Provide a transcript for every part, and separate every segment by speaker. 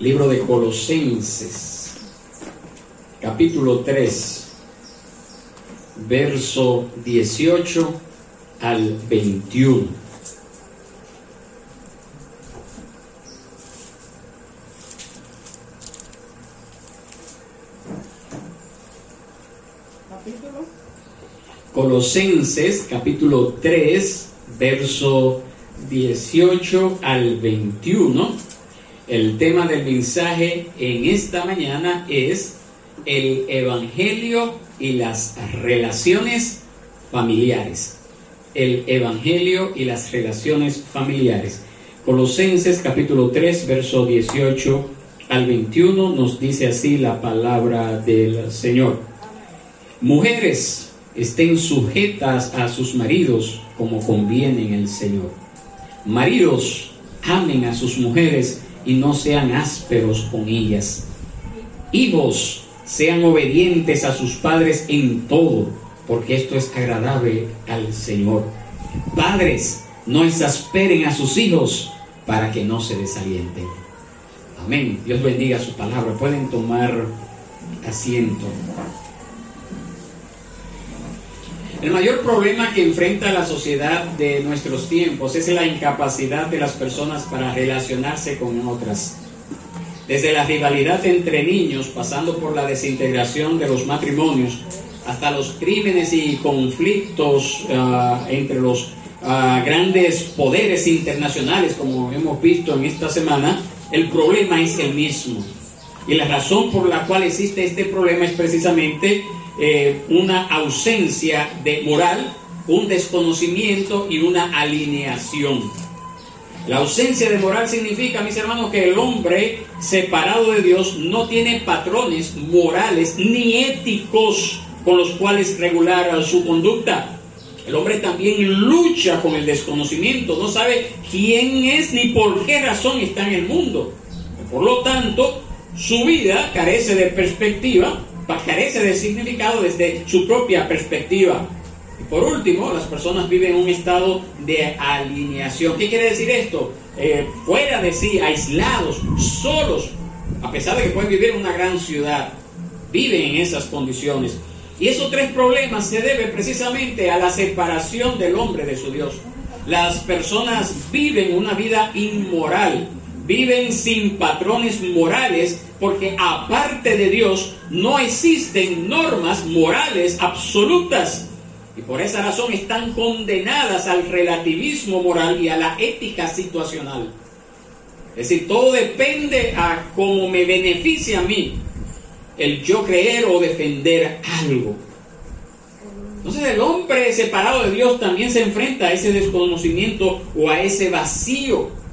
Speaker 1: Libro de Colosenses, capítulo 3, verso 18 al 21. Colosenses capítulo 3, verso 18 al 21. El tema del mensaje en esta mañana es el Evangelio y las relaciones familiares. El Evangelio y las relaciones familiares. Colosenses capítulo 3, verso 18 al 21 nos dice así la palabra del Señor. Mujeres, estén sujetas a sus maridos como conviene en el Señor. Maridos, amen a sus mujeres y no sean ásperos con ellas. Hijos, sean obedientes a sus padres en todo, porque esto es agradable al Señor. Padres, no exasperen a sus hijos para que no se desalienten. Amén. Dios bendiga su palabra. Pueden tomar asiento. El mayor problema que enfrenta la sociedad de nuestros tiempos es la incapacidad de las personas para relacionarse con otras. Desde la rivalidad entre niños, pasando por la desintegración de los matrimonios, hasta los crímenes y conflictos uh, entre los uh, grandes poderes internacionales, como hemos visto en esta semana, el problema es el mismo. Y la razón por la cual existe este problema es precisamente eh, una ausencia de moral, un desconocimiento y una alineación. La ausencia de moral significa, mis hermanos, que el hombre separado de Dios no tiene patrones morales ni éticos con los cuales regular su conducta. El hombre también lucha con el desconocimiento, no sabe quién es ni por qué razón está en el mundo. Por lo tanto, su vida carece de perspectiva carece de significado desde su propia perspectiva. Y por último, las personas viven en un estado de alineación. ¿Qué quiere decir esto? Eh, fuera de sí, aislados, solos, a pesar de que pueden vivir en una gran ciudad, viven en esas condiciones. Y esos tres problemas se deben precisamente a la separación del hombre de su Dios. Las personas viven una vida inmoral, viven sin patrones morales porque aparte de Dios no existen normas morales absolutas. Y por esa razón están condenadas al relativismo moral y a la ética situacional. Es decir, todo depende a cómo me beneficia a mí el yo creer o defender algo. Entonces el hombre separado de Dios también se enfrenta a ese desconocimiento o a ese vacío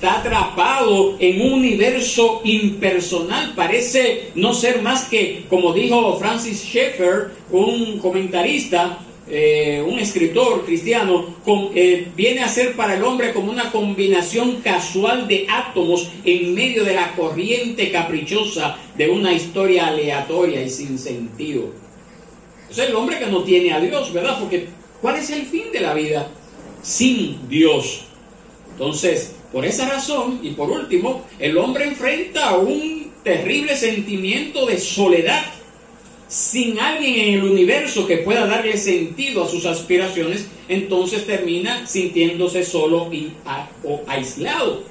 Speaker 1: está atrapado en un universo impersonal, parece no ser más que, como dijo Francis Schaeffer, un comentarista, eh, un escritor cristiano, eh, viene a ser para el hombre como una combinación casual de átomos en medio de la corriente caprichosa de una historia aleatoria y sin sentido. Es el hombre que no tiene a Dios, ¿verdad? Porque ¿cuál es el fin de la vida? Sin Dios. Entonces, por esa razón, y por último, el hombre enfrenta un terrible sentimiento de soledad. Sin alguien en el universo que pueda darle sentido a sus aspiraciones, entonces termina sintiéndose solo y, o aislado.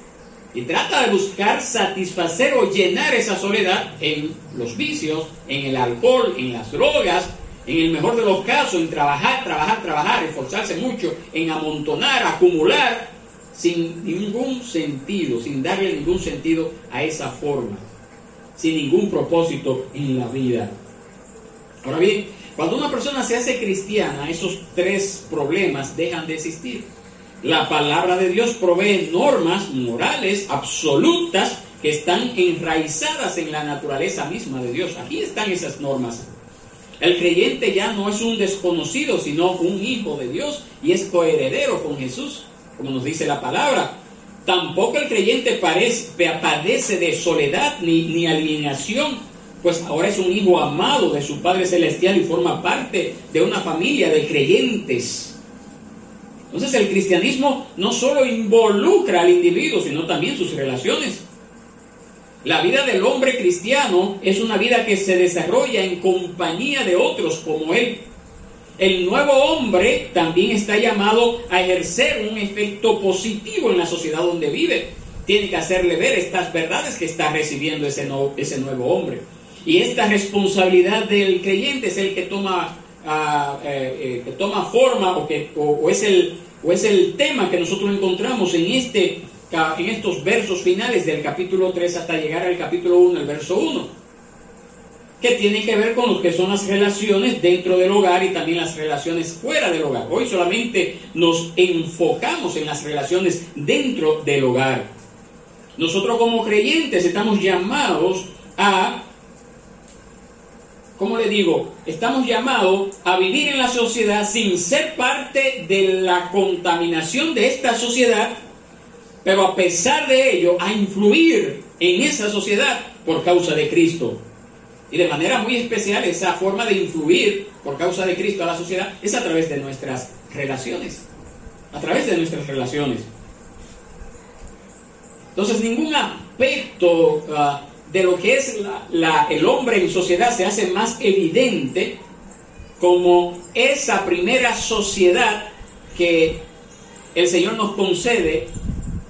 Speaker 1: Y trata de buscar satisfacer o llenar esa soledad en los vicios, en el alcohol, en las drogas, en el mejor de los casos, en trabajar, trabajar, trabajar, esforzarse mucho, en amontonar, acumular, sin ningún sentido, sin darle ningún sentido a esa forma, sin ningún propósito en la vida. Ahora bien, cuando una persona se hace cristiana, esos tres problemas dejan de existir. La palabra de Dios provee normas morales absolutas que están enraizadas en la naturaleza misma de Dios. Aquí están esas normas. El creyente ya no es un desconocido, sino un hijo de Dios y es coheredero con Jesús como nos dice la palabra. Tampoco el creyente padece de soledad ni, ni alineación, pues ahora es un hijo amado de su Padre Celestial y forma parte de una familia de creyentes. Entonces el cristianismo no solo involucra al individuo, sino también sus relaciones. La vida del hombre cristiano es una vida que se desarrolla en compañía de otros como él. El nuevo hombre también está llamado a ejercer un efecto positivo en la sociedad donde vive. Tiene que hacerle ver estas verdades que está recibiendo ese, ese nuevo hombre. Y esta responsabilidad del creyente es el que toma, ah, eh, que toma forma o, que, o, es el, o es el tema que nosotros encontramos en, este, en estos versos finales del capítulo 3 hasta llegar al capítulo 1, el verso 1 que tiene que ver con lo que son las relaciones dentro del hogar y también las relaciones fuera del hogar. Hoy solamente nos enfocamos en las relaciones dentro del hogar. Nosotros como creyentes estamos llamados a ¿cómo le digo? Estamos llamados a vivir en la sociedad sin ser parte de la contaminación de esta sociedad, pero a pesar de ello, a influir en esa sociedad por causa de Cristo. Y de manera muy especial, esa forma de influir por causa de Cristo a la sociedad es a través de nuestras relaciones. A través de nuestras relaciones. Entonces, ningún aspecto ah, de lo que es el hombre en sociedad se hace más evidente como esa primera sociedad que el Señor nos concede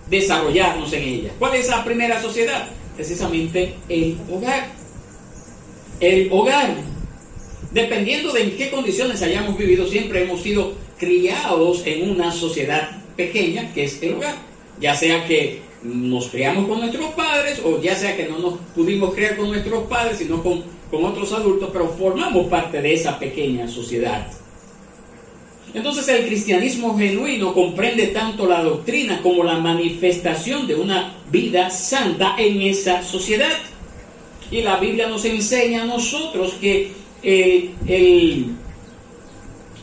Speaker 1: desarrollarnos en ella. ¿Cuál es esa primera sociedad? Precisamente el hogar. El hogar. Dependiendo de en qué condiciones hayamos vivido, siempre hemos sido criados en una sociedad pequeña que es el hogar. Ya sea que nos criamos con nuestros padres o ya sea que no nos pudimos criar con nuestros padres, sino con, con otros adultos, pero formamos parte de esa pequeña sociedad. Entonces el cristianismo genuino comprende tanto la doctrina como la manifestación de una vida santa en esa sociedad. Y la Biblia nos enseña a nosotros que eh, el,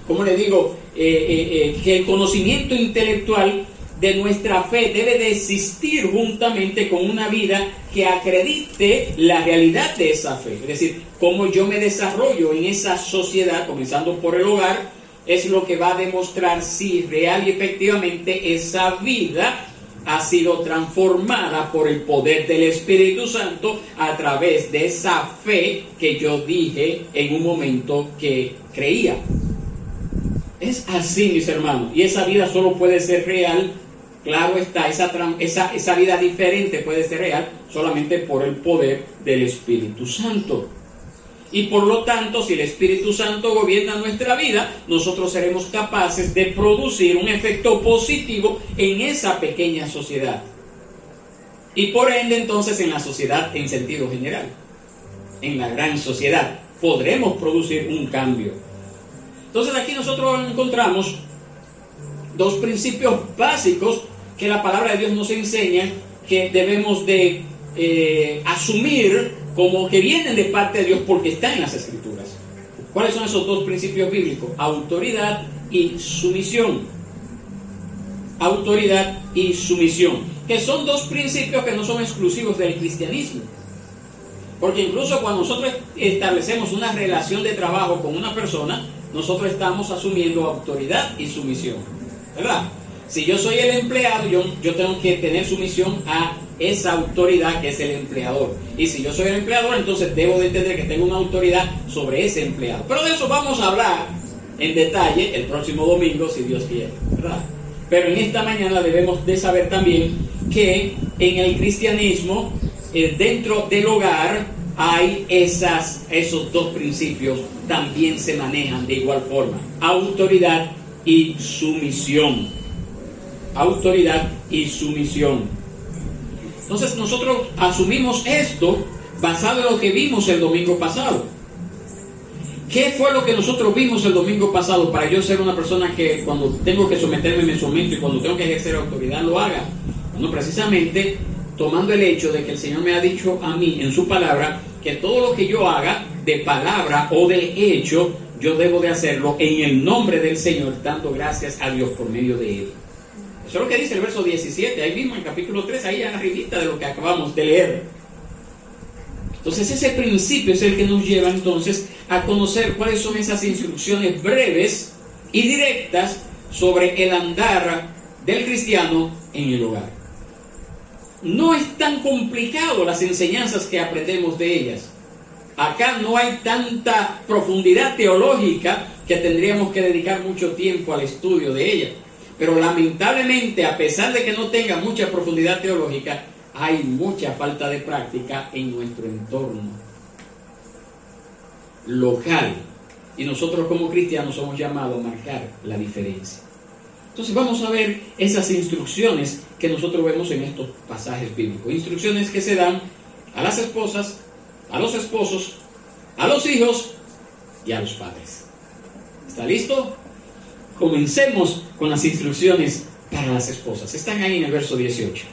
Speaker 1: ¿cómo le digo? Eh, eh, que el conocimiento intelectual de nuestra fe debe de existir juntamente con una vida que acredite la realidad de esa fe. Es decir, cómo yo me desarrollo en esa sociedad, comenzando por el hogar, es lo que va a demostrar si real y efectivamente esa vida ha sido transformada por el poder del Espíritu Santo a través de esa fe que yo dije en un momento que creía. Es así, mis hermanos, y esa vida solo puede ser real Claro está, esa, esa, esa vida diferente puede ser real solamente por el poder del Espíritu Santo. Y por lo tanto, si el Espíritu Santo gobierna nuestra vida, nosotros seremos capaces de producir un efecto positivo en esa pequeña sociedad. Y por ende entonces en la sociedad en sentido general. En la gran sociedad podremos producir un cambio. Entonces aquí nosotros encontramos dos principios básicos que la palabra de Dios nos enseña que debemos de eh, asumir como que vienen de parte de Dios porque están en las escrituras. ¿Cuáles son esos dos principios bíblicos? Autoridad y sumisión. Autoridad y sumisión. Que son dos principios que no son exclusivos del cristianismo. Porque incluso cuando nosotros establecemos una relación de trabajo con una persona, nosotros estamos asumiendo autoridad y sumisión. ¿Verdad? Si yo soy el empleado, yo, tengo que tener sumisión a esa autoridad que es el empleador. Y si yo soy el empleador, entonces debo de entender que tengo una autoridad sobre ese empleado. Pero de eso vamos a hablar en detalle el próximo domingo, si Dios quiere. Pero en esta mañana debemos de saber también que en el cristianismo, eh, dentro del hogar, hay esas, esos dos principios, también se manejan de igual forma. Autoridad y sumisión autoridad y sumisión. Entonces nosotros asumimos esto basado en lo que vimos el domingo pasado. ¿Qué fue lo que nosotros vimos el domingo pasado para yo ser una persona que cuando tengo que someterme me someto y cuando tengo que ejercer autoridad lo haga? Bueno, precisamente tomando el hecho de que el Señor me ha dicho a mí en su palabra que todo lo que yo haga de palabra o de hecho, yo debo de hacerlo en el nombre del Señor, dando gracias a Dios por medio de él. Eso es lo que dice el verso 17, ahí mismo en capítulo 3, ahí arribita de lo que acabamos de leer. Entonces ese principio es el que nos lleva entonces a conocer cuáles son esas instrucciones breves y directas sobre el andar del cristiano en el hogar. no es tan complicado las enseñanzas que aprendemos de ellas. Acá no hay tanta profundidad teológica que tendríamos que dedicar mucho tiempo al estudio de ella. Pero lamentablemente, a pesar de que no tenga mucha profundidad teológica, hay mucha falta de práctica en nuestro entorno local. Y nosotros como cristianos somos llamados a marcar la diferencia. Entonces vamos a ver esas instrucciones que nosotros vemos en estos pasajes bíblicos. Instrucciones que se dan a las esposas, a los esposos, a los hijos y a los padres. ¿Está listo? Comencemos con las instrucciones para las esposas. Están ahí en el verso 18.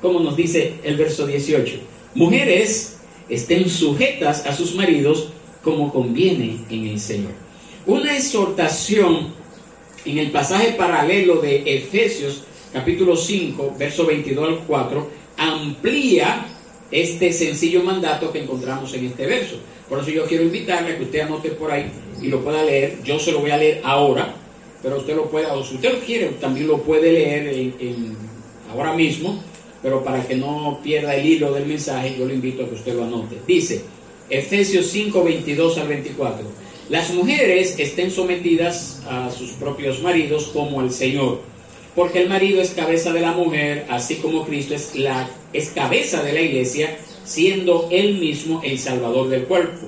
Speaker 1: Como nos dice el verso 18. Mujeres estén sujetas a sus maridos como conviene en el Señor. Una exhortación en el pasaje paralelo de Efesios capítulo 5, verso 22 al 4, amplía este sencillo mandato que encontramos en este verso. Por eso yo quiero invitarle a que usted anote por ahí y lo pueda leer. Yo se lo voy a leer ahora, pero usted lo puede, o si usted lo quiere, también lo puede leer ahora mismo, pero para que no pierda el hilo del mensaje, yo le invito a que usted lo anote. Dice, Efesios 5, 22 al 24. Las mujeres estén sometidas a sus propios maridos como el Señor, porque el marido es cabeza de la mujer, así como Cristo es, la, es cabeza de la iglesia, siendo él mismo el salvador del cuerpo.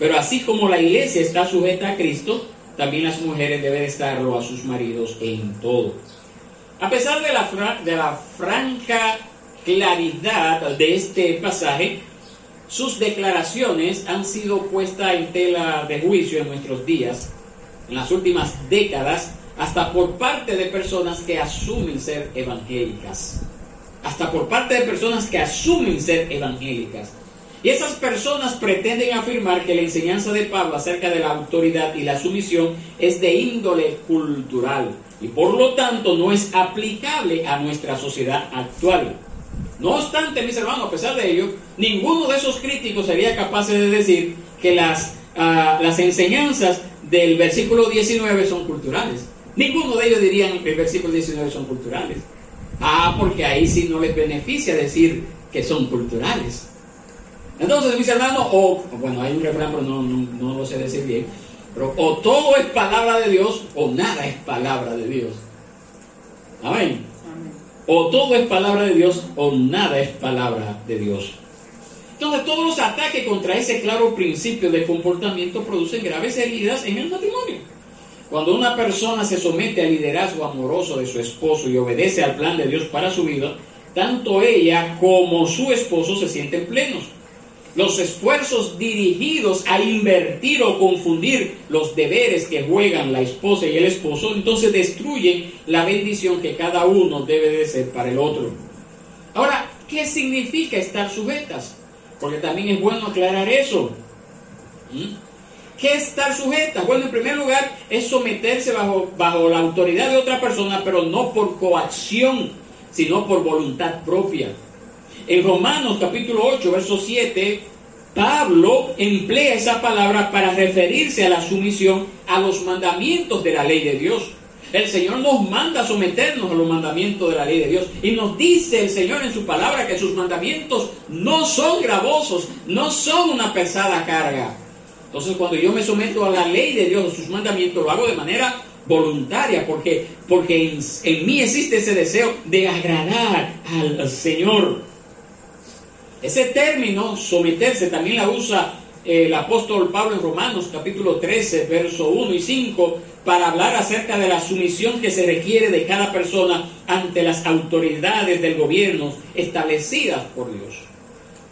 Speaker 1: Pero así como la iglesia está sujeta a Cristo, también las mujeres deben estarlo a sus maridos en todo. A pesar de la, de la franca claridad de este pasaje, sus declaraciones han sido puestas en tela de juicio en nuestros días, en las últimas décadas, hasta por parte de personas que asumen ser evangélicas. Hasta por parte de personas que asumen ser evangélicas. Y esas personas pretenden afirmar que la enseñanza de Pablo acerca de la autoridad y la sumisión es de índole cultural y por lo tanto no es aplicable a nuestra sociedad actual. No obstante, mis hermanos, a pesar de ello, ninguno de esos críticos sería capaz de decir que las, ah, las enseñanzas del versículo 19 son culturales. Ninguno de ellos diría que el versículo 19 son culturales. Ah, porque ahí sí no les beneficia decir que son culturales. Entonces, mis hermanos, o, bueno, hay un refrán, pero no, no, no lo sé decir bien, pero o todo es palabra de Dios o nada es palabra de Dios. Amén. O todo es palabra de Dios o nada es palabra de Dios. Entonces todos los ataques contra ese claro principio de comportamiento producen graves heridas en el matrimonio. Cuando una persona se somete al liderazgo amoroso de su esposo y obedece al plan de Dios para su vida, tanto ella como su esposo se sienten plenos los esfuerzos dirigidos a invertir o confundir los deberes que juegan la esposa y el esposo, entonces destruyen la bendición que cada uno debe de ser para el otro. Ahora, ¿qué significa estar sujetas? Porque también es bueno aclarar eso. ¿Mm? ¿Qué es estar sujetas? Bueno, en primer lugar, es someterse bajo, bajo la autoridad de otra persona, pero no por coacción, sino por voluntad propia. En Romanos capítulo 8, verso 7, Pablo emplea esa palabra para referirse a la sumisión a los mandamientos de la ley de Dios. El Señor nos manda someternos a los mandamientos de la ley de Dios. Y nos dice el Señor en su palabra que sus mandamientos no son gravosos, no son una pesada carga. Entonces cuando yo me someto a la ley de Dios, a sus mandamientos, lo hago de manera voluntaria, porque, porque en mí existe ese deseo de agradar al Señor. Ese término, someterse, también la usa eh, el apóstol Pablo en Romanos capítulo 13, verso 1 y 5, para hablar acerca de la sumisión que se requiere de cada persona ante las autoridades del gobierno establecidas por Dios.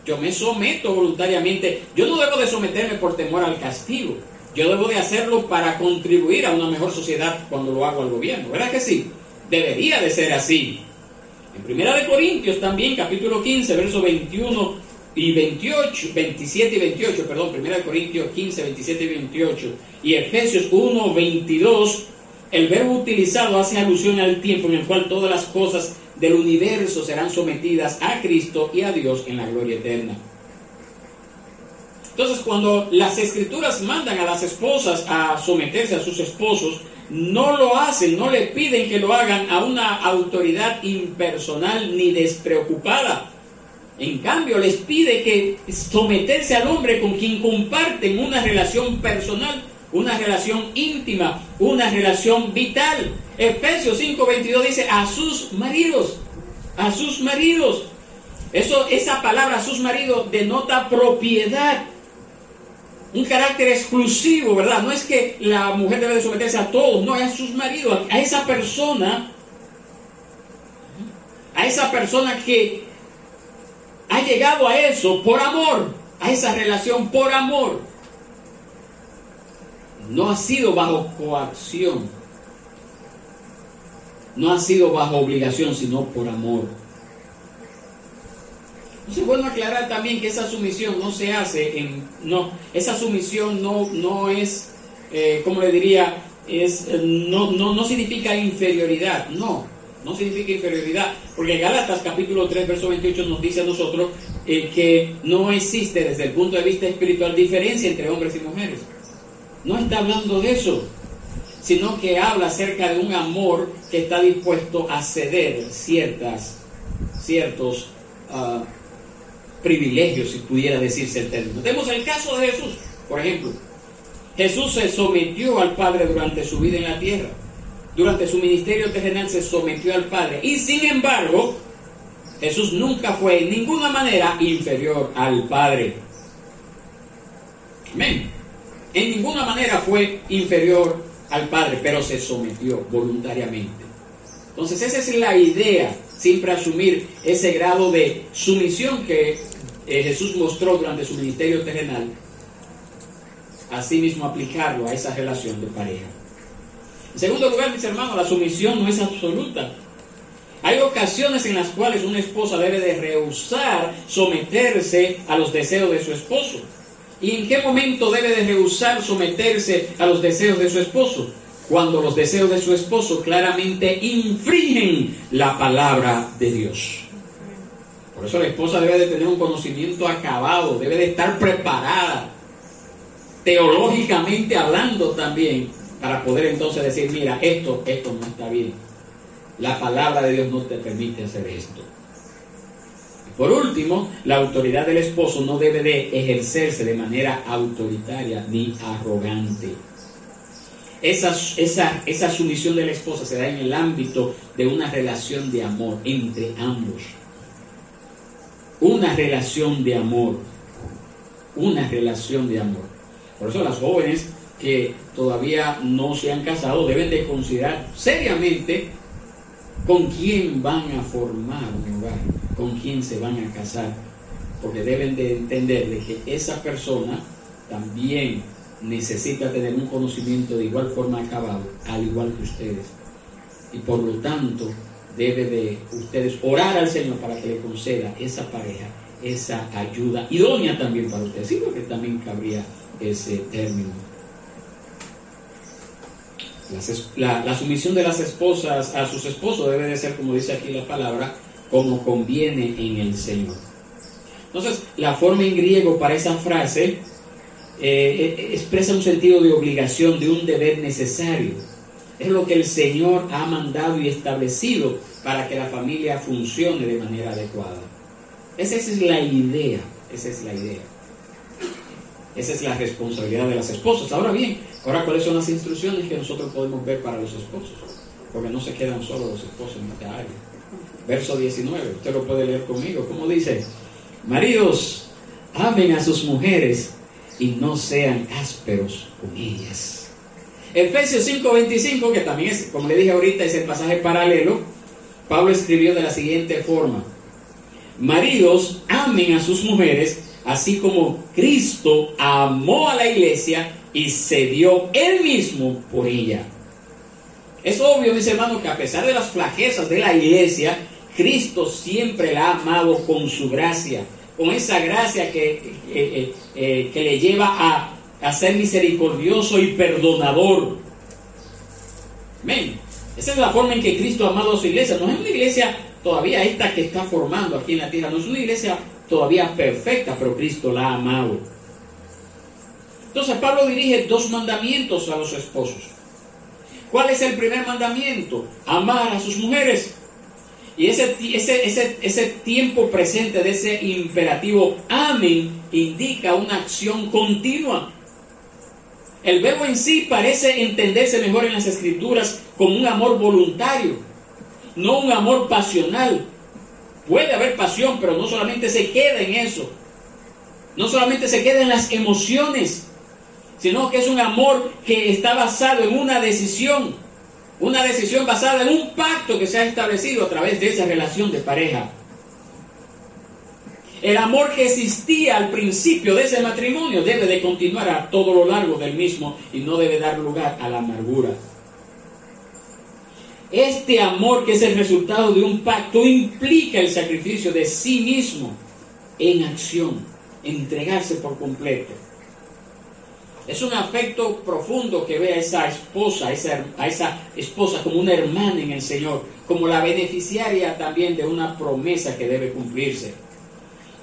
Speaker 1: Yo me someto voluntariamente. Yo no debo de someterme por temor al castigo. Yo debo de hacerlo para contribuir a una mejor sociedad cuando lo hago al gobierno. ¿Verdad que sí? Debería de ser así. En Primera de Corintios también, capítulo 15, versos 21 y 28, 27 y 28, perdón, Primera de Corintios 15, 27 y 28, y Efesios 1, 22, el verbo utilizado hace alusión al tiempo en el cual todas las cosas del universo serán sometidas a Cristo y a Dios en la gloria eterna. Entonces, cuando las escrituras mandan a las esposas a someterse a sus esposos, no lo hacen, no le piden que lo hagan a una autoridad impersonal ni despreocupada. En cambio, les pide que someterse al hombre con quien comparten una relación personal, una relación íntima, una relación vital. Efesios 5:22 dice a sus maridos, a sus maridos. Eso, esa palabra, sus maridos, denota propiedad un carácter exclusivo, ¿verdad? No es que la mujer debe de someterse a todos, no, a sus maridos, a esa persona, a esa persona que ha llegado a eso por amor, a esa relación por amor. No ha sido bajo coacción, no ha sido bajo obligación, sino por amor. Es bueno aclarar también que esa sumisión no se hace en... No, esa sumisión no, no es, eh, como le diría, es, eh, no, no, no significa inferioridad, no, no significa inferioridad, porque Gálatas capítulo 3, verso 28 nos dice a nosotros eh, que no existe desde el punto de vista espiritual diferencia entre hombres y mujeres. No está hablando de eso, sino que habla acerca de un amor que está dispuesto a ceder ciertas, ciertos uh, privilegios, si pudiera decirse el término. Tenemos el caso de Jesús, por ejemplo. Jesús se sometió al Padre durante su vida en la tierra. Durante su ministerio terrenal se sometió al Padre. Y sin embargo, Jesús nunca fue en ninguna manera inferior al Padre. Amén. En ninguna manera fue inferior al Padre, pero se sometió voluntariamente. Entonces esa es la idea, siempre asumir ese grado de sumisión que eh, Jesús mostró durante su ministerio terrenal, asimismo aplicarlo a esa relación de pareja. En segundo lugar, mis hermanos, la sumisión no es absoluta. Hay ocasiones en las cuales una esposa debe de rehusar someterse a los deseos de su esposo. ¿Y en qué momento debe de rehusar someterse a los deseos de su esposo? Cuando los deseos de su esposo claramente infringen la palabra de Dios. Por eso la esposa debe de tener un conocimiento acabado, debe de estar preparada, teológicamente hablando también, para poder entonces decir, mira, esto, esto no está bien. La palabra de Dios no te permite hacer esto. Por último, la autoridad del esposo no debe de ejercerse de manera autoritaria ni arrogante. Esa, esa, esa sumisión de la esposa se da en el ámbito de una relación de amor entre ambos una relación de amor. Una relación de amor. Por eso las jóvenes que todavía no se han casado deben de considerar seriamente con quién van a formar un hogar, con quién se van a casar, porque deben de entender de que esa persona también necesita tener un conocimiento de igual forma acabado, al igual que ustedes. Y por lo tanto, debe de ustedes orar al Señor para que le conceda esa pareja, esa ayuda idónea también para ustedes. Sí, porque también cabría ese término. La, sumisión de las esposas a sus esposos debe de ser, como dice aquí la palabra, como conviene en el Señor. Entonces, la forma en griego para esa frase eh, eh, expresa un sentido de obligación, de un deber necesario es lo que el Señor ha mandado y establecido para que la familia funcione de manera adecuada. Esa es la idea, esa es la idea. Esa es la responsabilidad de las esposas. Ahora bien, ahora cuáles son las instrucciones que nosotros podemos ver para los esposos, porque no se quedan solo los esposos en esta área. Verso 19, usted lo puede leer conmigo. ¿Cómo dice? Maridos, amen a sus mujeres y no sean ásperos con ellas Efesios 5:25, que también es, como le dije ahorita, es el pasaje paralelo, Pablo escribió de la siguiente forma, maridos amen a sus mujeres, así como Cristo amó a la iglesia y se dio él mismo por ella. Es obvio, mis hermanos, que a pesar de las flajezas de la iglesia, Cristo siempre la ha amado con su gracia, con esa gracia que, eh, eh, que le lleva a a ser misericordioso y perdonador. Amén. Esa es la forma en que Cristo ha amado a su iglesia. No es una iglesia todavía esta que está formando aquí en la tierra. No es una iglesia todavía perfecta, pero Cristo la ha amado. Entonces Pablo dirige dos mandamientos a los esposos. ¿Cuál es el primer mandamiento? Amar a sus mujeres. Y ese, ese, ese, ese tiempo presente de ese imperativo amen indica una acción continua. El verbo en sí parece entenderse mejor en las escrituras como un amor voluntario, no un amor pasional. Puede haber pasión, pero no solamente se queda en eso. No solamente se queda en las emociones, sino que es un amor que está basado en una decisión, una decisión basada en un pacto que se ha establecido a través de esa relación de pareja. El amor que existía al principio de ese matrimonio debe de continuar a todo lo largo del mismo y no debe dar lugar a la amargura. Este amor que es el resultado de un pacto implica el sacrificio de sí mismo en acción, entregarse por completo. Es un afecto profundo que ve a esa esposa, a esa, a esa esposa como una hermana en el Señor, como la beneficiaria también de una promesa que debe cumplirse.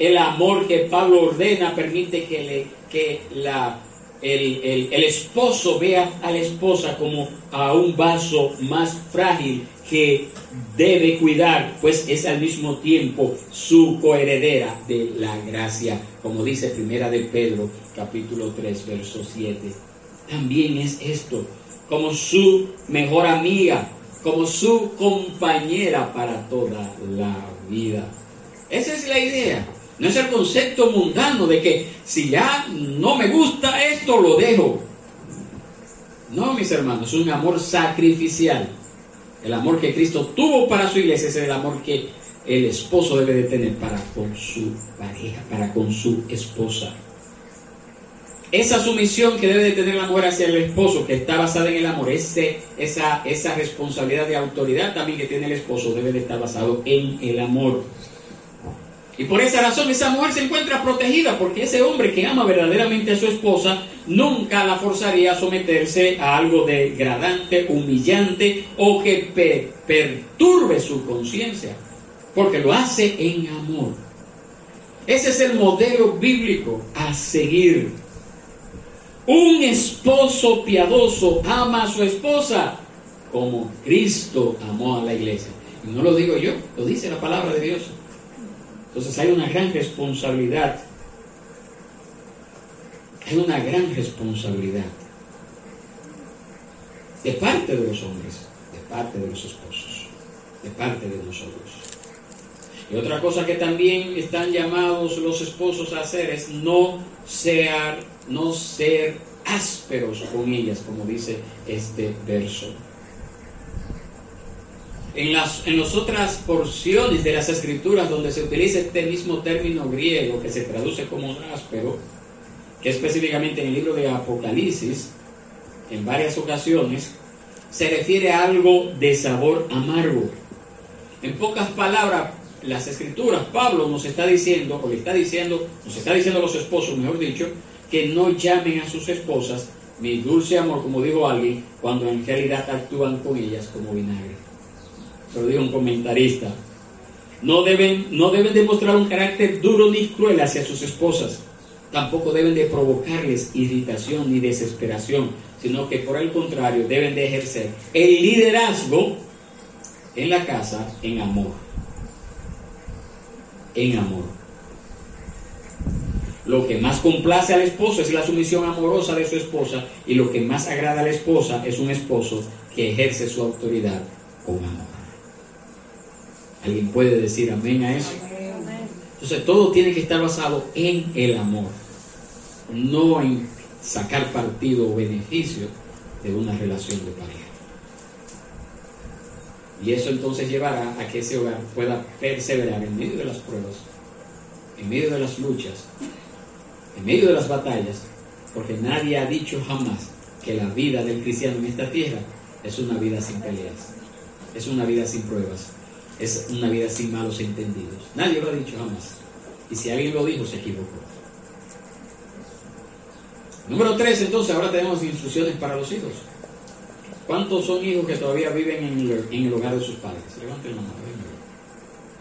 Speaker 1: El amor que Pablo ordena permite que, le, que la, el, el, el esposo vea a la esposa como a un vaso más frágil que debe cuidar, pues es al mismo tiempo su coheredera de la gracia, como dice Primera de Pedro, capítulo 3, verso 7. También es esto, como su mejor amiga, como su compañera para toda la vida. Esa es la idea. No es el concepto mundano de que si ya no me gusta esto, lo dejo. No, mis hermanos, es un amor sacrificial el amor que Cristo tuvo para su iglesia es el amor que el esposo debe de tener para con su pareja, para con su esposa. Esa sumisión que debe de tener la mujer hacia el esposo, que está basada en el amor, esa, esa responsabilidad de autoridad también que tiene el esposo, debe de estar basado en el amor. Y por esa razón esa mujer se encuentra protegida porque ese hombre que ama verdaderamente a su esposa nunca la forzaría a someterse a algo degradante, humillante o que perturbe su conciencia, porque lo hace en amor. Ese es el modelo bíblico a seguir. Un esposo piadoso ama a su esposa como Cristo amó a la iglesia. Y no lo digo yo, lo dice la palabra de Dios. Entonces hay una gran responsabilidad. Hay una gran responsabilidad de parte de los hombres, de parte de los esposos, de parte de nosotros. Y otra cosa que también están llamados los esposos a hacer es no ser, no ser ásperos con ellas, como dice este verso. En las, en las otras porciones de las escrituras donde se utiliza este mismo término griego que se traduce como áspero, que específicamente en el libro de Apocalipsis, en varias ocasiones, se refiere a algo de sabor amargo. En pocas palabras, las escrituras, Pablo nos está diciendo, o le está diciendo, nos está diciendo a los esposos, mejor dicho, que no llamen a sus esposas mi dulce amor, como dijo alguien, cuando en realidad actúan con ellas como vinagre lo dijo un comentarista, no deben, no deben demostrar un carácter duro ni cruel hacia sus esposas. Tampoco deben de provocarles irritación ni desesperación, sino que por el contrario deben de ejercer el liderazgo en la casa en amor. En amor. Lo que más complace al esposo es la sumisión amorosa de su esposa y lo que más agrada a la esposa es un esposo que ejerce su autoridad con amor. ¿Alguien puede decir amén a eso? Entonces todo tiene que estar basado en el amor, no en sacar partido o beneficio de una relación de pareja. Y eso entonces llevará a que ese hogar pueda perseverar en medio de las pruebas, en medio de las luchas, en medio de las batallas, porque nadie ha dicho jamás que la vida del cristiano en esta tierra es una vida sin peleas, es una vida sin pruebas, es una vida sin malos entendidos. Nadie lo ha dicho jamás. Y si alguien lo dijo, se equivocó. Número tres, entonces, ahora tenemos instrucciones para los hijos. ¿Cuántos son hijos que todavía viven en el, hogar de sus padres? Levanten la mano.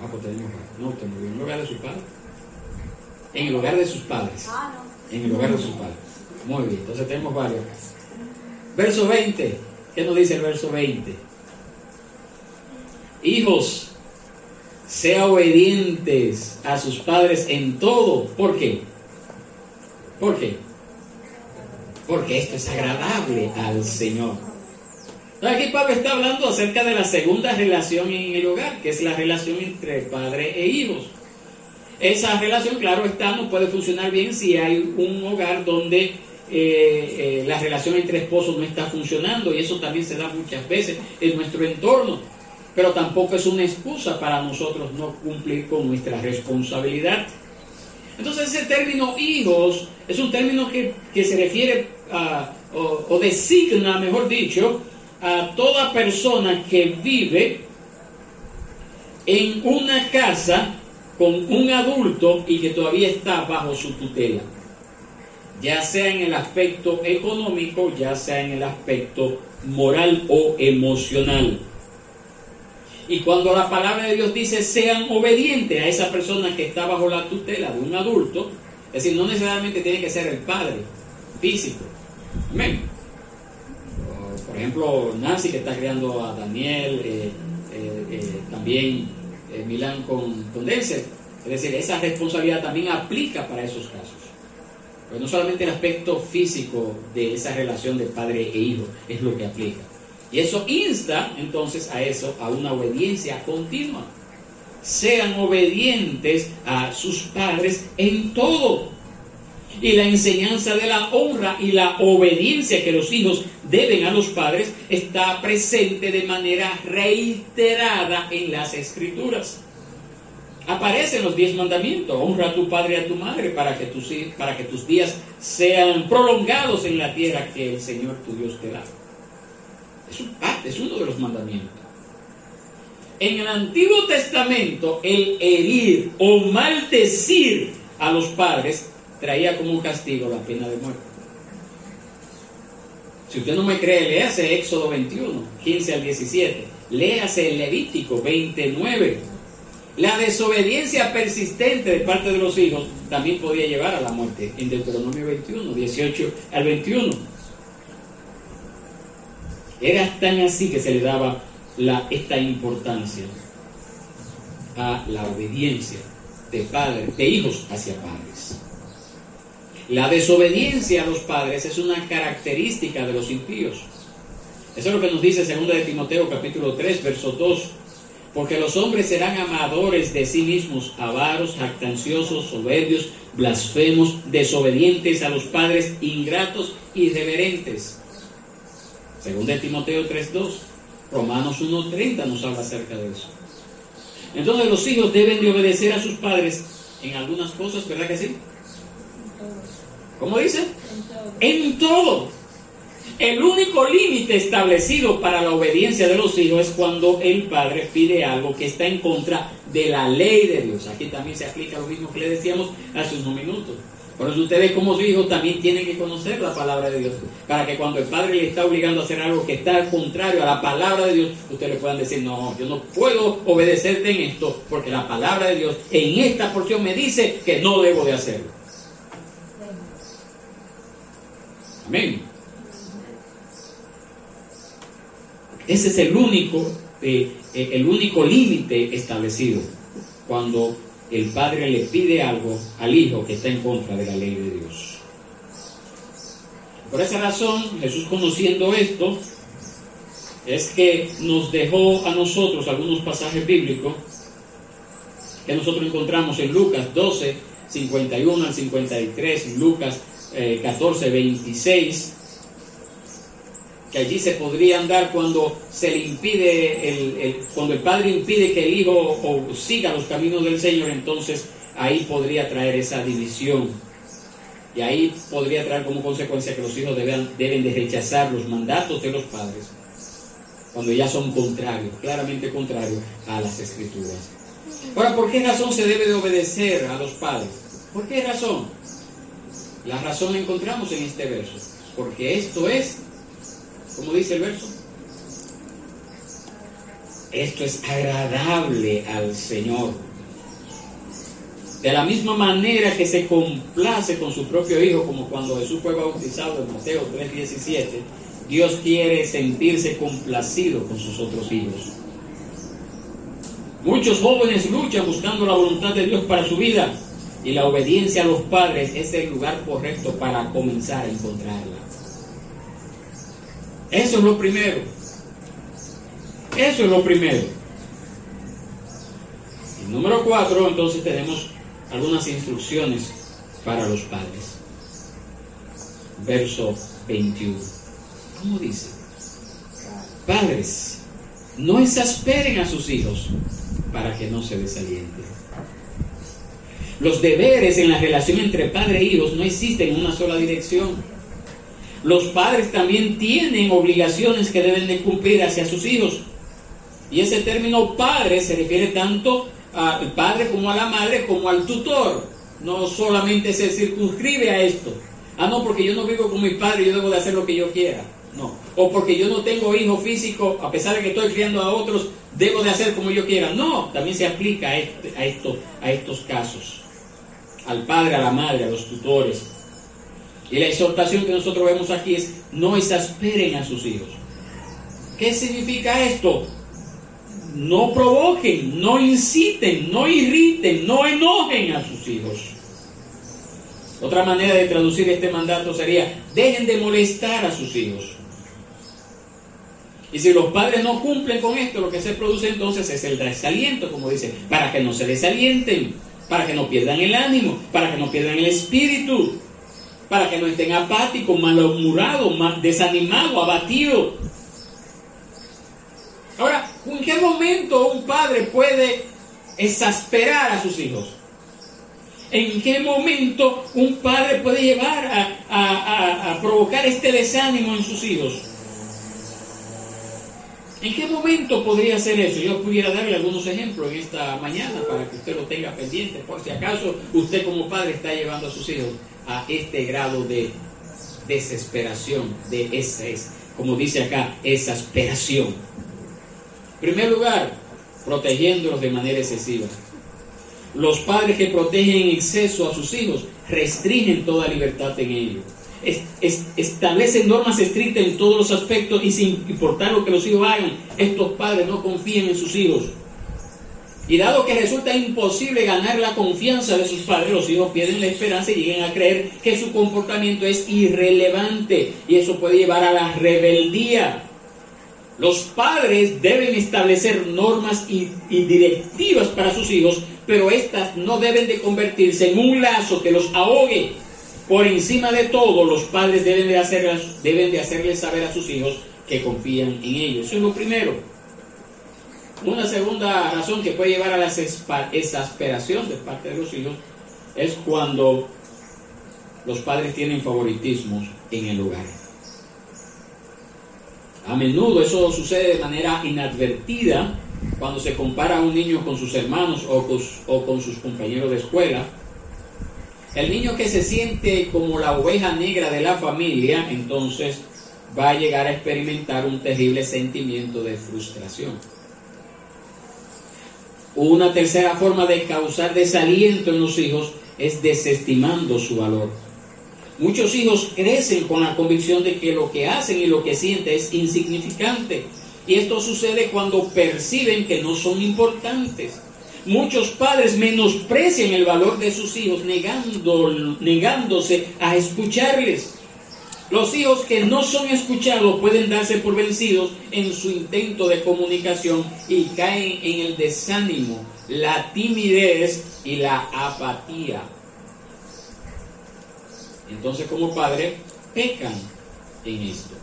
Speaker 1: Ah, pues tenemos. No, ¿En el hogar de sus padres? En el hogar de sus padres. En el hogar de sus padres. Muy bien, entonces tenemos varios. Verso 20. ¿Qué nos dice el verso 20? Hijos, sea obedientes a sus padres en todo. ¿Por qué? ¿Por qué? Porque esto es agradable al Señor. Aquí Pablo está hablando acerca de la segunda relación en el hogar, que es la relación entre padre e hijos. Esa relación, claro está, no puede funcionar bien si hay un hogar donde eh, eh, la relación entre esposos no está funcionando y eso también se da muchas veces en nuestro entorno pero tampoco es una excusa para nosotros no cumplir con nuestra responsabilidad. Entonces ese término hijos es un término que, se refiere a, o, designa, mejor dicho, a toda persona que vive en una casa con un adulto y que todavía está bajo su tutela, ya sea en el aspecto económico, ya sea en el aspecto moral o emocional. Y cuando la palabra de Dios dice sean obedientes a esa persona que está bajo la tutela de un adulto, es decir, no necesariamente tiene que ser el padre físico. Amén. Por ejemplo, Nancy que está criando a Daniel, eh, eh, eh, también Milán con, con Es decir, esa responsabilidad también aplica para esos casos. Pero no solamente el aspecto físico de esa relación de padre e hijo es lo que aplica. Y eso insta entonces a eso, a una obediencia continua. Sean obedientes a sus padres en todo. Y la enseñanza de la honra y la obediencia que los hijos deben a los padres está presente de manera reiterada en las escrituras. Aparecen los diez mandamientos. Honra a tu padre y a tu madre para que tus, para que tus días sean prolongados en la tierra que el Señor tu Dios te da. Es, es uno de los mandamientos. En el Antiguo Testamento, el herir o maldecir a los padres traía como un castigo la pena de muerte. Si usted no me cree, léase Éxodo 21, 15 al 17. Léase el Levítico 29. La desobediencia persistente de parte de los hijos también podía llevar a la muerte en Deuteronomio 21, 18 al 21. Era tan así que se le daba esta importancia a la obediencia de padres, de hijos hacia padres. La desobediencia a los padres es una característica de los impíos. Eso es lo que nos dice 2 de Timoteo capítulo 3, verso 2. Porque los hombres serán amadores de sí mismos, avaros, jactanciosos, soberbios, blasfemos, desobedientes a los padres, ingratos, irreverentes según de Timoteo 3.2, Romanos 1.30 nos habla acerca de eso. Entonces los hijos deben de obedecer a sus padres en algunas cosas, ¿verdad que sí? ¿Cómo dice? En todo. El único límite establecido para la obediencia de los hijos es cuando el padre pide algo que está en contra de la ley de Dios. Aquí también se aplica lo mismo que le decíamos hace unos minutos. Por eso ustedes como hijos también tienen que conocer la palabra de Dios, para que cuando el padre le está obligando a hacer algo que está contrario a la palabra de Dios, ustedes puedan decir, no, yo no puedo obedecerte en esto, porque la palabra de Dios en esta porción me dice que no debo de hacerlo. Amén. Ese es el único, eh, eh, el único límite establecido cuando el padre le pide algo al hijo que está en contra de la ley de Dios. Por esa razón, Jesús conociendo esto, es que nos dejó a nosotros algunos pasajes bíblicos que nosotros encontramos en Lucas 12, 51 al 53, Lucas 14, eh, 26, que allí se podrían dar cuando se le impide, el, cuando el padre impide que el hijo siga los caminos del Señor, entonces ahí podría traer esa división. Y ahí podría traer como consecuencia que los hijos deben, deben de rechazar los mandatos de los padres cuando ya son contrarios, claramente contrarios a las escrituras. Ahora, ¿por qué razón se debe de obedecer a los padres? ¿Por qué razón? La razón la encontramos en este verso. Porque esto es como dice el verso. Esto es agradable al Señor. De la misma manera que se complace con su propio Hijo, como cuando Jesús fue bautizado en Mateo 3:17, Dios quiere sentirse complacido con sus otros hijos. Muchos jóvenes luchan buscando la voluntad de Dios para su vida y la obediencia a los padres es el lugar correcto para comenzar a encontrarla. Eso es lo primero. Eso es lo primero. Y número cuatro, entonces tenemos algunas instrucciones para los padres. Verso 21. ¿Cómo dice? Padres, no exasperen a sus hijos para que no se desalienten. Los deberes en la relación entre padre e hijos no existen en una sola dirección. Los padres también tienen obligaciones que deben de cumplir hacia sus hijos. Y ese término padre se refiere tanto al padre como a la madre como al tutor. No solamente se circunscribe a esto. Ah, no, porque yo no vivo con mi padre, yo debo de hacer lo que yo quiera. No. O porque yo no tengo hijo físico, a pesar de que estoy criando a otros, debo de hacer como yo quiera. No, también se aplica a, este, a, esto, a estos casos. Al padre, a la madre, a los tutores. Y la exhortación que nosotros vemos aquí es, no exasperen a sus hijos. ¿Qué significa esto? No provoquen, no inciten, no irriten, no enojen a sus hijos. Otra manera de traducir este mandato sería, dejen de molestar a sus hijos. Y si los padres no cumplen con esto, lo que se produce entonces es el desaliento, como dice, para que no se desalienten, para que no pierdan el ánimo, para que no pierdan el espíritu, para que no estén apáticos, malhumorados, desanimados, abatidos. Ahora, ¿en qué momento un padre puede exasperar a sus hijos? ¿En qué momento un padre puede llevar a, a provocar este desánimo en sus hijos? ¿En qué momento podría ser eso? Yo pudiera darle algunos ejemplos en esta mañana para que usted lo tenga pendiente, por si acaso usted como padre está llevando a sus hijos a este grado de desesperación, de estrés, como dice acá, exasperación. En primer lugar, protegiéndolos de manera excesiva. Los padres que protegen en exceso a sus hijos restringen toda libertad en ellos establecen normas estrictas en todos los aspectos y sin importar lo que los hijos hagan, estos padres no confían en sus hijos. Y dado que resulta imposible ganar la confianza de sus padres, los hijos pierden la esperanza y llegan a creer que su comportamiento es irrelevante y eso puede llevar a la rebeldía. Los padres deben establecer normas y, directivas para sus hijos, pero estas no deben de convertirse en un lazo que los ahogue por encima de todo, los padres deben de, hacer, deben de hacerles saber a sus hijos que confían en ellos. Eso es lo primero. Una segunda razón que puede llevar a la exasperación de parte de los hijos es cuando los padres tienen favoritismos en el hogar. A menudo eso sucede de manera inadvertida cuando se compara a un niño con sus hermanos o o con sus compañeros de escuela el niño que se siente como la oveja negra de la familia, entonces va a llegar a experimentar un terrible sentimiento de frustración. Una tercera forma de causar desaliento en los hijos es desestimando su valor. Muchos hijos crecen con la convicción de que lo que hacen y lo que sienten es insignificante. Y esto sucede cuando perciben que no son importantes. Muchos padres menosprecian el valor de sus hijos negándose a escucharles. Los hijos que no son escuchados pueden darse por vencidos en su intento de comunicación y caen en el desánimo, la timidez y la apatía. Entonces como padre pecan en esto.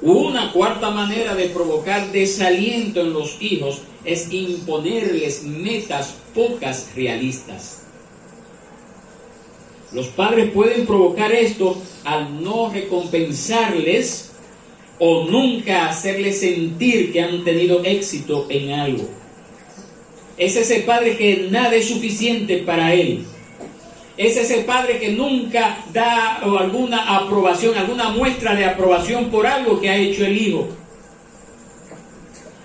Speaker 1: Una cuarta manera de provocar desaliento en los hijos es imponerles metas pocas realistas. Los padres pueden provocar esto al no recompensarles o nunca hacerles sentir que han tenido éxito en algo. Es ese padre que nada es suficiente para él es ese padre que nunca da alguna aprobación, alguna muestra de aprobación por algo que ha hecho el hijo.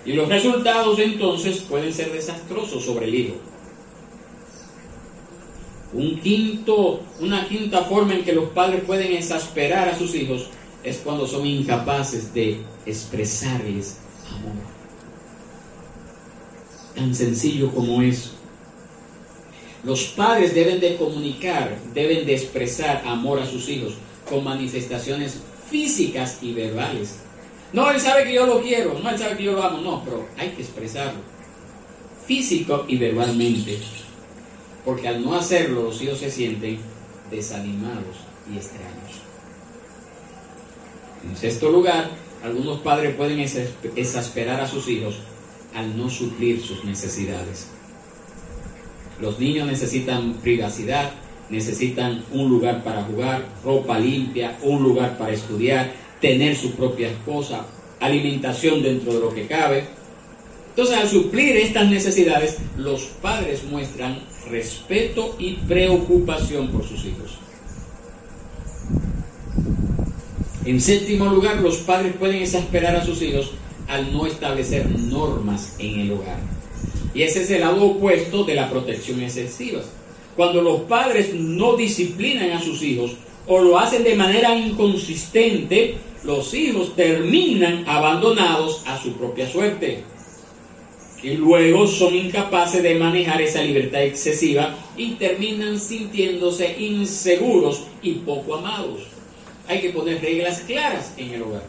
Speaker 1: Y los resultados entonces pueden ser desastrosos sobre el hijo. Un quinto, una quinta forma en que los padres pueden exasperar a sus hijos es cuando son incapaces de expresarles amor. Tan sencillo como eso. Los padres deben de comunicar, deben de expresar amor a sus hijos con manifestaciones físicas y verbales. No, él sabe que yo lo quiero, no, él sabe que yo lo amo, no, pero hay que expresarlo, físico y verbalmente, porque al no hacerlo los hijos se sienten desanimados y extraños. En sexto lugar, algunos padres pueden exasperar a sus hijos al no suplir sus necesidades. Los niños necesitan privacidad, necesitan un lugar para jugar, ropa limpia, un lugar para estudiar, tener su propia esposa, alimentación dentro de lo que cabe. Entonces, al suplir estas necesidades, los padres muestran respeto y preocupación por sus hijos. En séptimo lugar, los padres pueden exasperar a sus hijos al no establecer normas en el hogar. Y ese es el lado opuesto de la protección excesiva. Cuando los padres no disciplinan a sus hijos o lo hacen de manera inconsistente, los hijos terminan abandonados a su propia suerte. Y luego son incapaces de manejar esa libertad excesiva y terminan sintiéndose inseguros y poco amados. Hay que poner reglas claras en el hogar.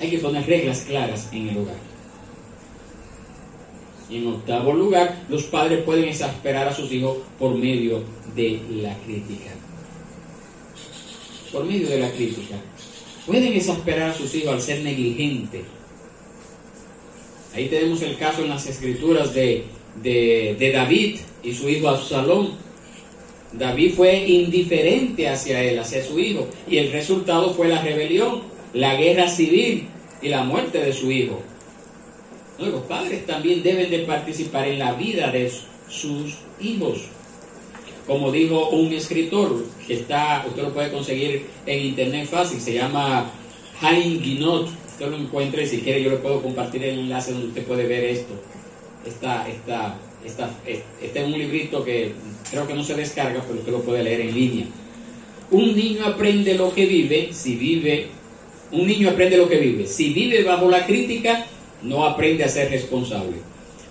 Speaker 1: Hay que poner reglas claras en el hogar. Y en octavo lugar, los padres pueden exasperar a sus hijos por medio de la crítica. Por medio de la crítica. Pueden exasperar a sus hijos al ser negligentes. Ahí tenemos el caso en las escrituras de, de, David y su hijo Absalón. David fue indiferente hacia él, hacia su hijo, y el resultado fue la rebelión, la guerra civil y la muerte de su hijo los padres también deben de participar en la vida de sus hijos. Como dijo un escritor que está, usted lo puede conseguir en internet fácil, se llama Hein Guinot. Usted lo encuentra y si quiere yo le puedo compartir el enlace donde usted puede ver esto. Está, está, está, este es un librito que creo que no se descarga, pero usted lo puede leer en línea. Un niño aprende lo que vive, si vive, un niño aprende lo que vive. Si vive bajo la crítica, no aprende a ser responsable.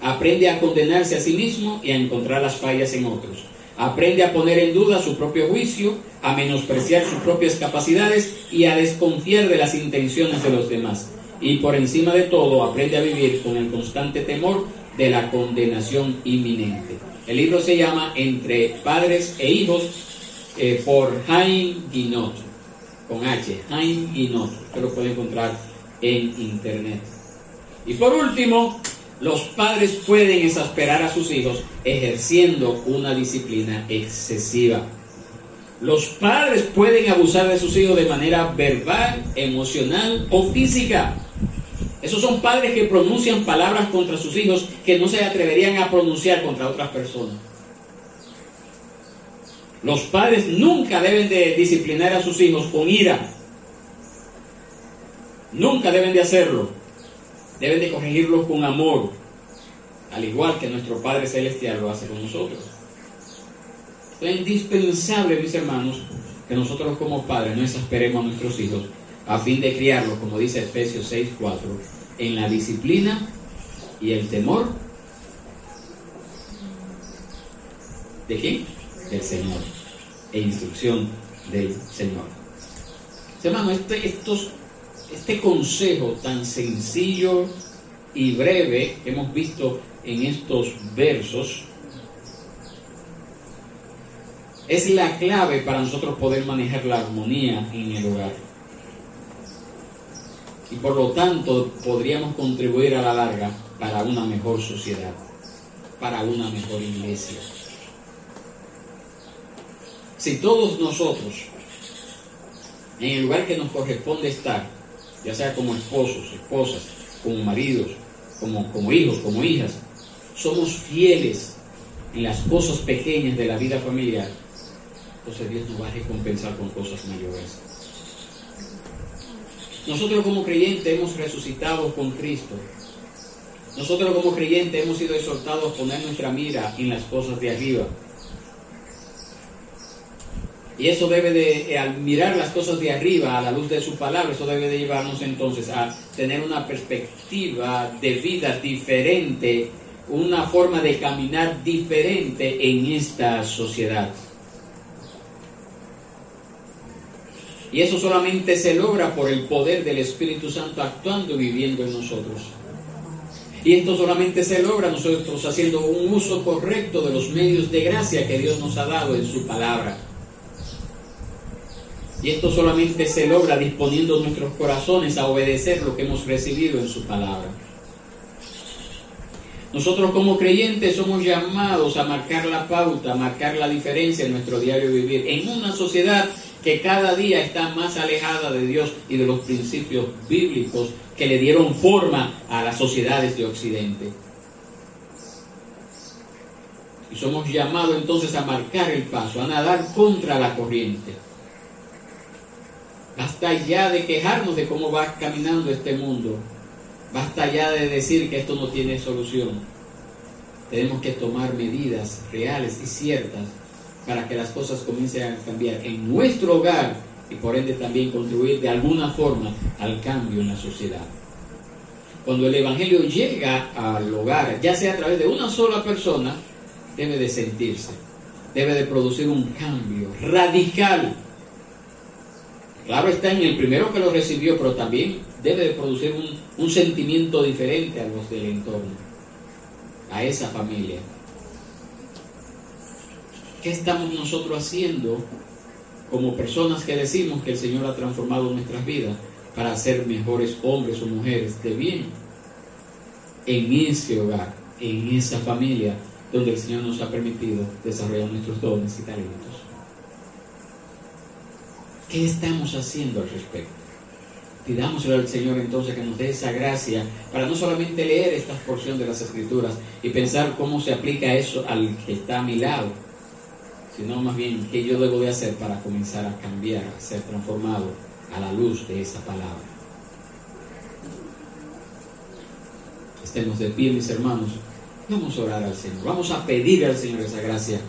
Speaker 1: Aprende a condenarse a sí mismo y a encontrar las fallas en otros. Aprende a poner en duda su propio juicio, a menospreciar sus propias capacidades y a desconfiar de las intenciones de los demás. Y por encima de todo, aprende a vivir con el constante temor de la condenación inminente. El libro se llama Entre padres e hijos eh, por Jaime Guinot, con H, Jaime Guinot. Usted lo puede encontrar en internet. Y por último, los padres pueden exasperar a sus hijos ejerciendo una disciplina excesiva. Los padres pueden abusar de sus hijos de manera verbal, emocional o física. Esos son padres que pronuncian palabras contra sus hijos que no se atreverían a pronunciar contra otras personas. Los padres nunca deben de disciplinar a sus hijos con ira. Nunca deben de hacerlo deben de corregirlos con amor, al igual que nuestro Padre Celestial lo hace con nosotros. Es indispensable, mis hermanos, que nosotros como padres no exasperemos a nuestros hijos a fin de criarlos, como dice Efesios 6.4, en la disciplina y el temor de quién? Del Señor, e instrucción del Señor. Hermano, este, estos este consejo tan sencillo y breve que hemos visto en estos versos es la clave para nosotros poder manejar la armonía en el hogar. Y por lo tanto podríamos contribuir a la larga para una mejor sociedad, para una mejor iglesia. Si todos nosotros, en el lugar que nos corresponde estar, ya sea como esposos, esposas, como maridos, como, como hijos, como hijas, somos fieles en las cosas pequeñas de la vida familiar, entonces Dios nos va a recompensar con cosas mayores. Nosotros como creyentes hemos resucitado con Cristo. Nosotros como creyentes hemos sido exhortados a poner nuestra mira en las cosas de arriba. Y eso debe de, al mirar las cosas de arriba a la luz de su palabra, eso debe de llevarnos entonces a tener una perspectiva de vida diferente, una forma de caminar diferente en esta sociedad. Y eso solamente se logra por el poder del Espíritu Santo actuando y viviendo en nosotros. Y esto solamente se logra nosotros haciendo un uso correcto de los medios de gracia que Dios nos ha dado en su palabra. Y esto solamente se logra disponiendo nuestros corazones a obedecer lo que hemos recibido en su palabra. Nosotros como creyentes somos llamados a marcar la pauta, a marcar la diferencia en nuestro diario vivir, en una sociedad que cada día está más alejada de Dios y de los principios bíblicos que le dieron forma a las sociedades de Occidente. Y somos llamados entonces a marcar el paso, a nadar contra la corriente. Basta ya de quejarnos de cómo va caminando este mundo. Basta ya de decir que esto no tiene solución. Tenemos que tomar medidas reales y ciertas para que las cosas comiencen a cambiar en nuestro hogar y por ende también contribuir de alguna forma al cambio en la sociedad. Cuando el Evangelio llega al hogar, ya sea a través de una sola persona, debe de sentirse, debe de producir un cambio radical. Claro está en el primero que lo recibió, pero también debe de producir un, un sentimiento diferente a los del entorno, a esa familia. ¿Qué estamos nosotros haciendo como personas que decimos que el Señor ha transformado nuestras vidas para ser mejores hombres o mujeres de bien en ese hogar, en esa familia donde el Señor nos ha permitido desarrollar nuestros dones y talentos? ¿Qué estamos haciendo al respecto? Pidámosle al Señor entonces que nos dé esa gracia para no solamente leer esta porción de las Escrituras y pensar cómo se aplica eso al que está a mi lado, sino más bien qué yo debo de hacer para comenzar a cambiar, a ser transformado a la luz de esa palabra. Estemos de pie, mis hermanos. Vamos a orar al Señor. Vamos a pedir al Señor esa gracia